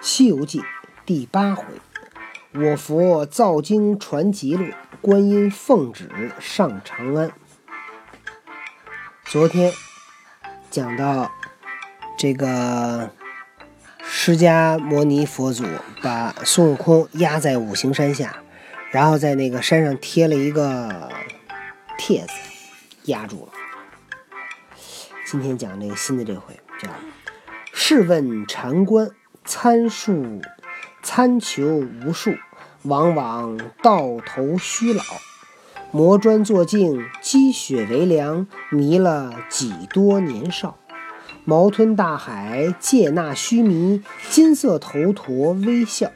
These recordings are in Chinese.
西游记》第八回：我佛造经传极乐，观音奉旨上长安。昨天讲到这个释迦牟尼佛祖把孙悟空压在五行山下，然后在那个山上贴了一个帖子，压住了。今天讲这个新的这回叫“试问禅官”。参数参求无数，往往到头虚老。磨砖作镜，积雪为梁，迷了几多年少。毛吞大海，借纳须弥，金色头陀微笑。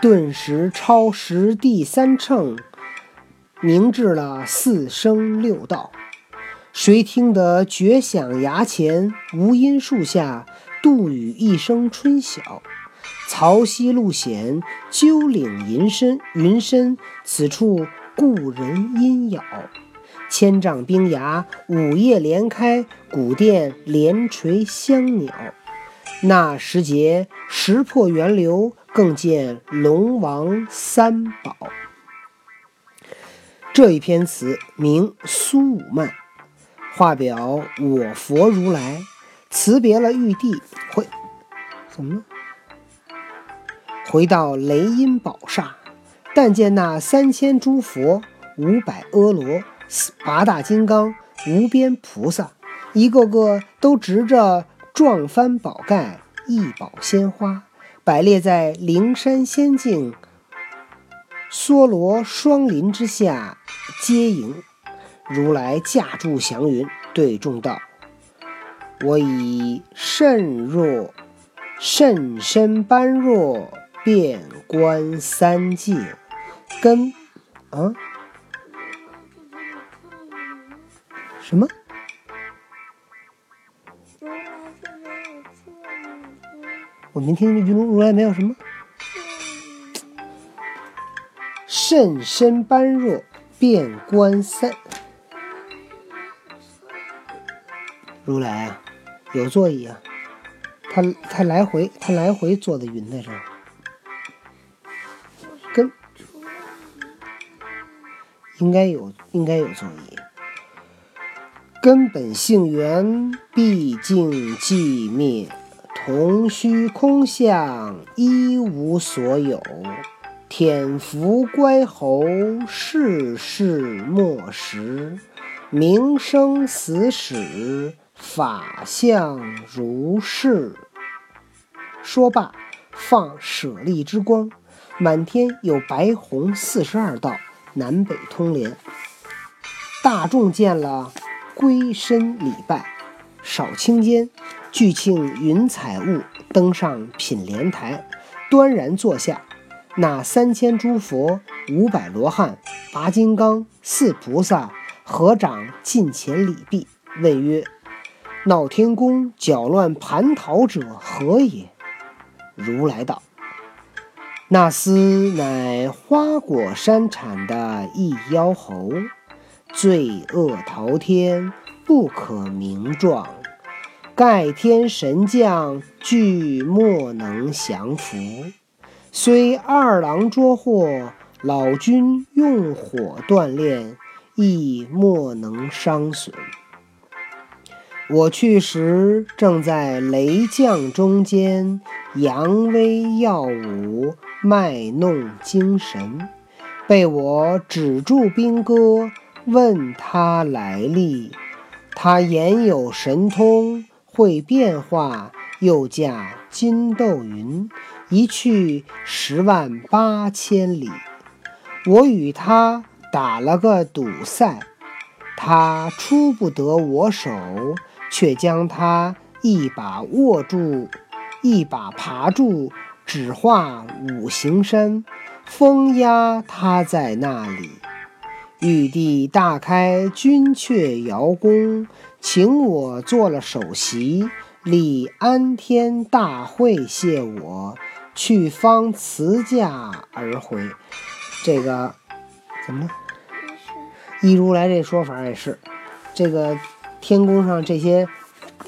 顿时超时第三乘，明治了四声六道。谁听得绝响崖前，无音树下？杜宇一声春晓，曹溪路险，鸠岭云深。云深，此处故人音杳。千丈冰崖，午夜连开，古殿连垂香鸟。那时节，石破源流，更见龙王三宝。这一篇词名苏武曼，画表我佛如来。辞别了玉帝，回怎么了？回到雷音宝刹，但见那三千诸佛、五百阿罗、八大金刚、无边菩萨，一个个都执着撞翻宝盖、一宝鲜花，摆列在灵山仙境梭罗双林之下接迎。如来驾住祥云，对众道。我以甚若甚深般若遍观三界根啊？什么？我没听明白，如来没有什么？甚深般若遍观三如来啊！有座椅啊，他他来回他来回坐在云在这儿，跟应该有应该有座椅。根本性缘毕竟寂灭，同虚空相一无所有。舔福乖猴世事莫识，名生死史。法相如是。说罢，放舍利之光，满天有白红四十二道，南北通连。大众见了，归身礼拜。少顷间，俱庆云彩雾登上品莲台，端然坐下。那三千诸佛、五百罗汉、八金刚、四菩萨合掌近前礼毕，问曰：闹天宫搅乱蟠桃者何也？如来道：那厮乃花果山产的一妖猴，罪恶滔天，不可名状。盖天神将俱莫能降服，虽二郎捉获，老君用火锻炼，亦莫能伤损。我去时，正在雷将中间扬威耀武，卖弄精神，被我止住兵戈，问他来历。他言有神通，会变化，又驾筋斗云，一去十万八千里。我与他打了个赌赛，他出不得我手。却将他一把握住，一把爬住，只画五行山，封压他在那里。玉帝大开君阙瑶宫，请我做了首席，立安天大会谢我，去方辞驾而回。这个怎么了？一如来这说法也是，这个。天宫上这些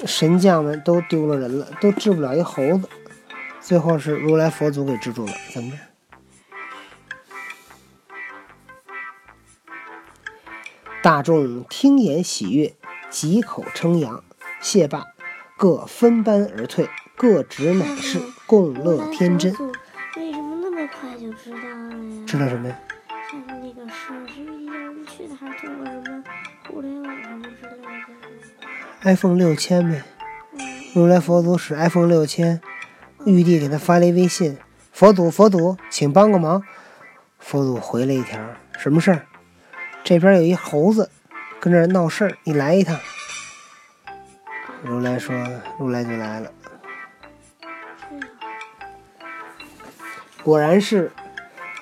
神将们都丢了人了，都治不了一猴子。最后是如来佛祖给治住了，怎么着？大众听言喜悦，几口称扬。谢罢，各分班而退，各执乃事，共乐天真。为什么那么快就知道了呀？知道什么呀？像那个事是有人去的，还是通过什么互联网什么之类的？iPhone 六千呗。如来佛祖使 iPhone 六千，玉帝给他发了一微信：“佛祖，佛祖，请帮个忙。”佛祖回了一条：“什么事儿？这边有一猴子跟这闹事儿，你来一趟。”如来说：“如来就来了。”果然是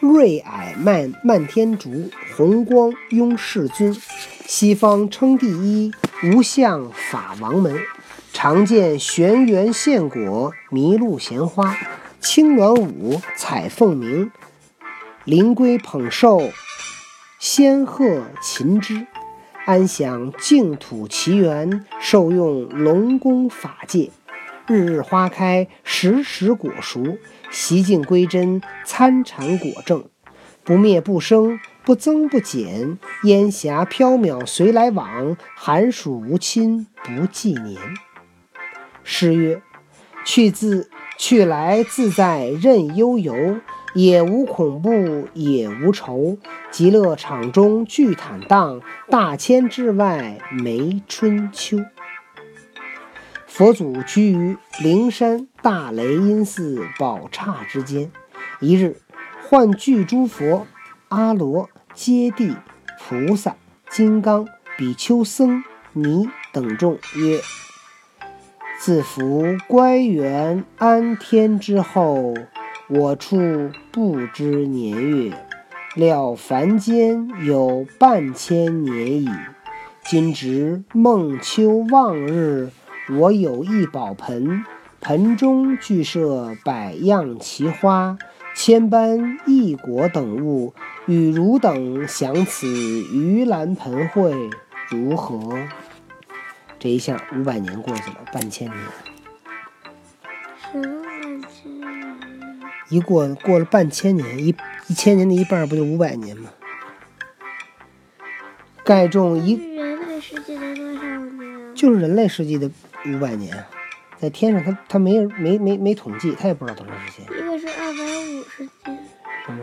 瑞霭漫漫天竺，红光拥世尊。西方称第一，无相法王门。常见玄元现果，麋鹿衔花，青鸾舞，彩凤鸣，灵龟捧寿，仙鹤擒之。安享净土奇缘，受用龙宫法界。日日花开，时时果熟。习静归真，参禅果正。不灭不生，不增不减。烟霞飘渺随来往，寒暑无侵不计年。诗曰：去自去来自在任悠游。也无恐怖，也无愁，极乐场中俱坦荡，大千之外没春秋。佛祖居于灵山大雷音寺宝刹之间。一日，唤具诸佛、阿罗、揭谛、菩萨、金刚、比丘僧尼等众曰：“自服乖园安天之后。”我处不知年月，料凡间有半千年矣。今值孟秋望日，我有一宝盆，盆中具设百样奇花、千般异果等物，与汝等享此盂兰盆会，如何？这一下五百年过去了，半千年。一过过了半千年，一一千年的一半不就五百年吗？盖众一人类世纪的多少年？就是人类世纪的五百年，在天上他他没没没没统计，他也不知道多长时间。一个是二百五十年。嗯。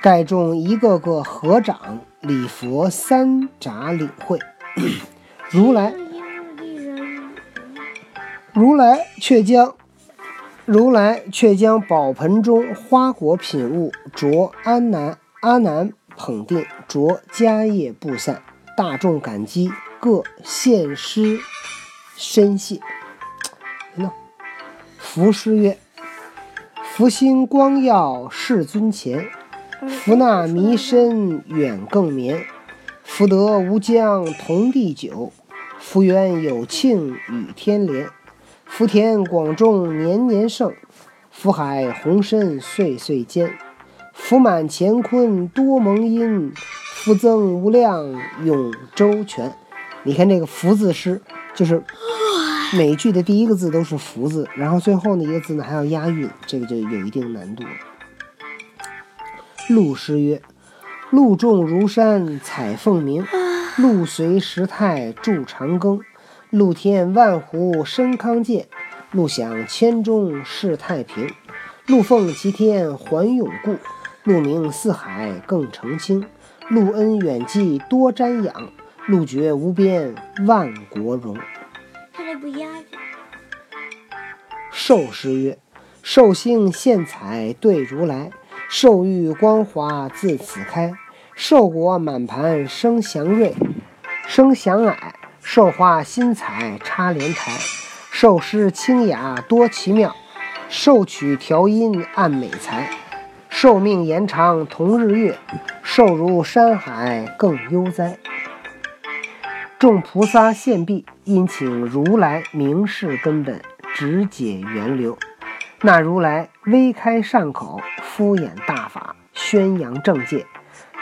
盖众一个个合掌礼佛三匝领会，如来如来却将。如来却将宝盆中花果品物着安南阿难捧定，着迦叶布散，大众感激，各献诗深谢。喏，福诗曰：“福星光耀世尊前，福纳弥深远更绵，福德无疆同地久，福缘有庆与天连。”福田广种年年盛，福海宏深岁岁坚，福满乾坤多蒙荫，福增无量永周全。你看这个福字诗，就是每句的第一个字都是福字，然后最后那一个字呢还要押韵，这个就有一定难度了。陆诗曰：“露重如山彩凤鸣，露随时态筑长庚。”露天万湖生康健，露享千钟世太平。露奉齐天还永固，露明四海更澄清。露恩远寄多瞻仰，露绝无边万国荣。他这不押韵。寿诗曰：寿星献彩对如来，寿玉光华自此开。寿果满盘生祥瑞，生祥霭。寿花新彩插莲台，寿诗清雅多奇妙，寿曲调音按美才，寿命延长同日月，寿如山海更悠哉。众菩萨献毕，因请如来明示根本，直解源流。那如来微开善口，敷衍大法，宣扬正戒，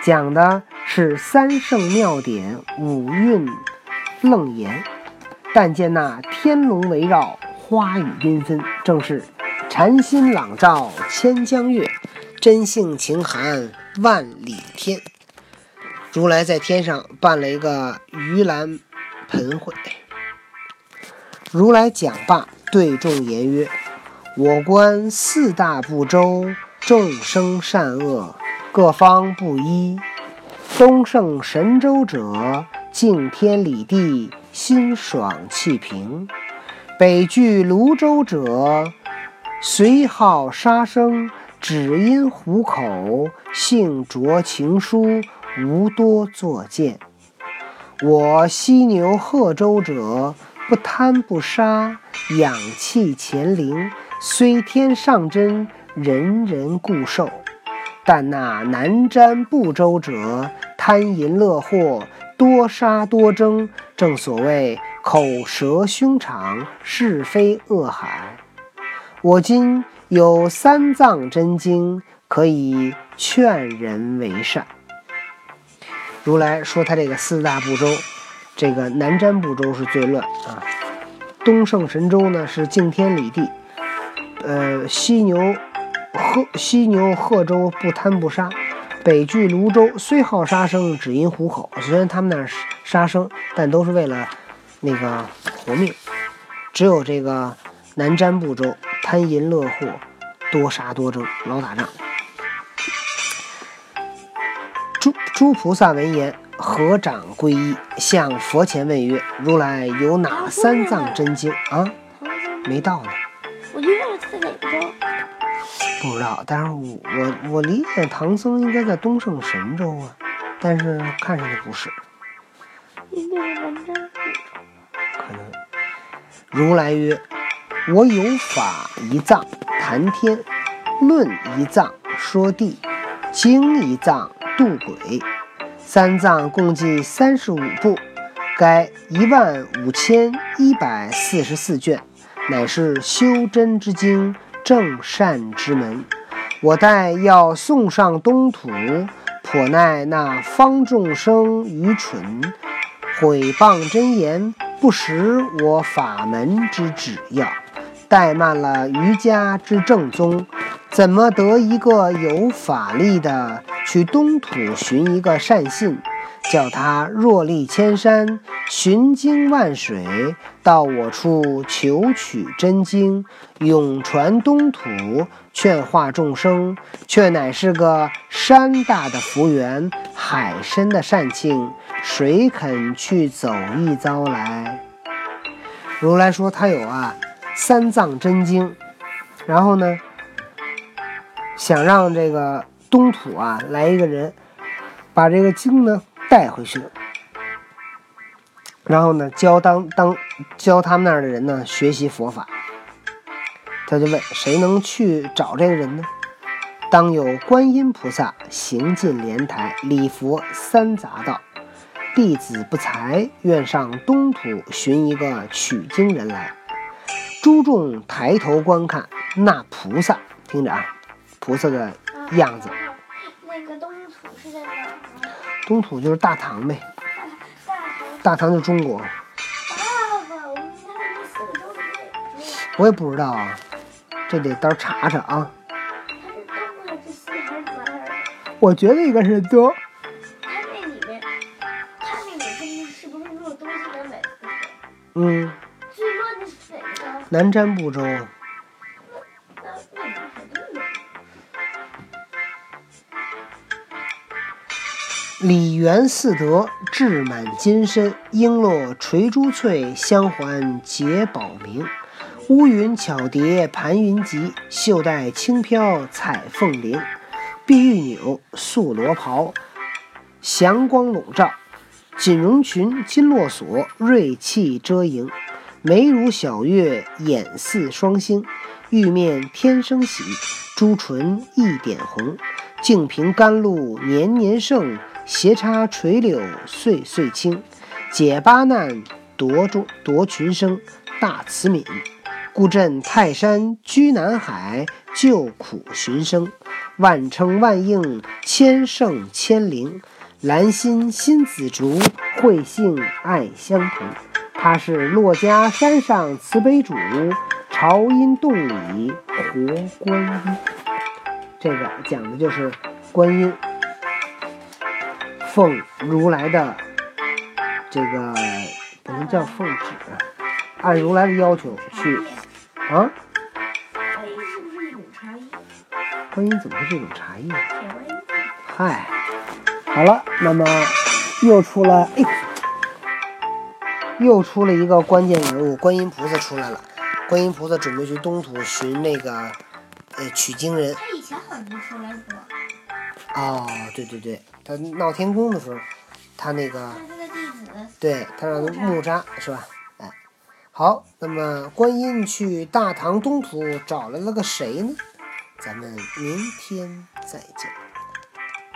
讲的是三圣妙典，五蕴。楞严，但见那天龙围绕，花雨缤纷，正是禅心朗照千江月，真性情含万里天。如来在天上办了一个盂兰盆会，如来讲罢，对众言曰：“我观四大部洲，众生善恶各方不一。东胜神州者，敬天理地，心爽气平；北据泸州者，随好杀生，只因虎口，性浊情疏。”无多作见。我犀牛贺州者，不贪不杀，养气乾灵，虽天上真，人人固受。但那南瞻部洲者，贪淫乐祸，多杀多争，正所谓口舌凶长，是非恶海。我今有三藏真经，可以劝人为善。如来说：“他这个四大部洲，这个南瞻部洲是最乱啊。东胜神州呢是敬天礼地，呃，犀牛贺犀牛贺州不贪不杀，北俱泸州虽好杀生，只因虎口。虽然他们那儿杀生，但都是为了那个活命。只有这个南瞻部洲贪淫乐祸，多杀多争，老打仗。”诸菩萨闻言，合掌皈依，向佛前问曰：“如来有哪三藏真经啊？”没到呢。我就问他在哪个？不知道，但是我我我理解唐僧应该在东胜神州啊，但是看上去不是。可能。如来曰：“我有法一藏谈天，论一藏说地，经一藏。”渡鬼，三藏共计三十五部，该一万五千一百四十四卷，乃是修真之经，正善之门。我待要送上东土，颇奈那方众生愚蠢，毁谤真言，不识我法门之旨要，怠慢了瑜伽之正宗，怎么得一个有法力的？去东土寻一个善信，叫他若历千山，寻经万水，到我处求取真经，永传东土，劝化众生，却乃是个山大的福缘，海深的善庆，谁肯去走一遭来？如来说他有啊三藏真经，然后呢，想让这个。东土啊，来一个人，把这个经呢带回去，然后呢教当当教他们那儿的人呢学习佛法。他就问谁能去找这个人呢？当有观音菩萨行进莲台礼佛三匝道，弟子不才，愿上东土寻一个取经人来。诸众抬头观看那菩萨，听着啊，菩萨的。样子。那个东土是在哪儿？东土就是大唐呗。大唐就是中国。我也不知道啊，这得到时候查查啊。我觉得应该是东。它那里面，它那里面是不是有东西南北？嗯。最乱的是哪个？南瞻部洲。李元四德志满金身，璎珞垂珠翠，香环结宝明。乌云巧叠盘云集，袖带轻飘彩凤翎。碧玉纽，素罗袍，祥光笼罩。锦绒裙，金络锁，瑞气遮盈。眉如小月，眼似双星。玉面天生喜，朱唇一点红。净瓶甘露年年盛。斜插垂柳岁岁青，解八难夺中夺群生，大慈悯，故镇泰山居南海，救苦寻生，万称万应千圣千灵，兰心新紫竹，慧性爱相同，他是珞珈山上慈悲主，朝阴洞里活观音。这个讲的就是观音。奉如来的这个不能叫奉旨，按如来的要求去啊。观音是不是一种茶叶？观音怎么会是一种茶叶？嗨，好了，那么又出了哎，又出了一个关键人物，观音菩萨出来了。观音菩萨准备去东土寻那个呃取经人。他以前好像出来过。哦，对对对，他闹天宫的时候，他那个。对他让他木吒是吧？哎，好，那么观音去大唐东土找来了个谁呢？咱们明天再讲。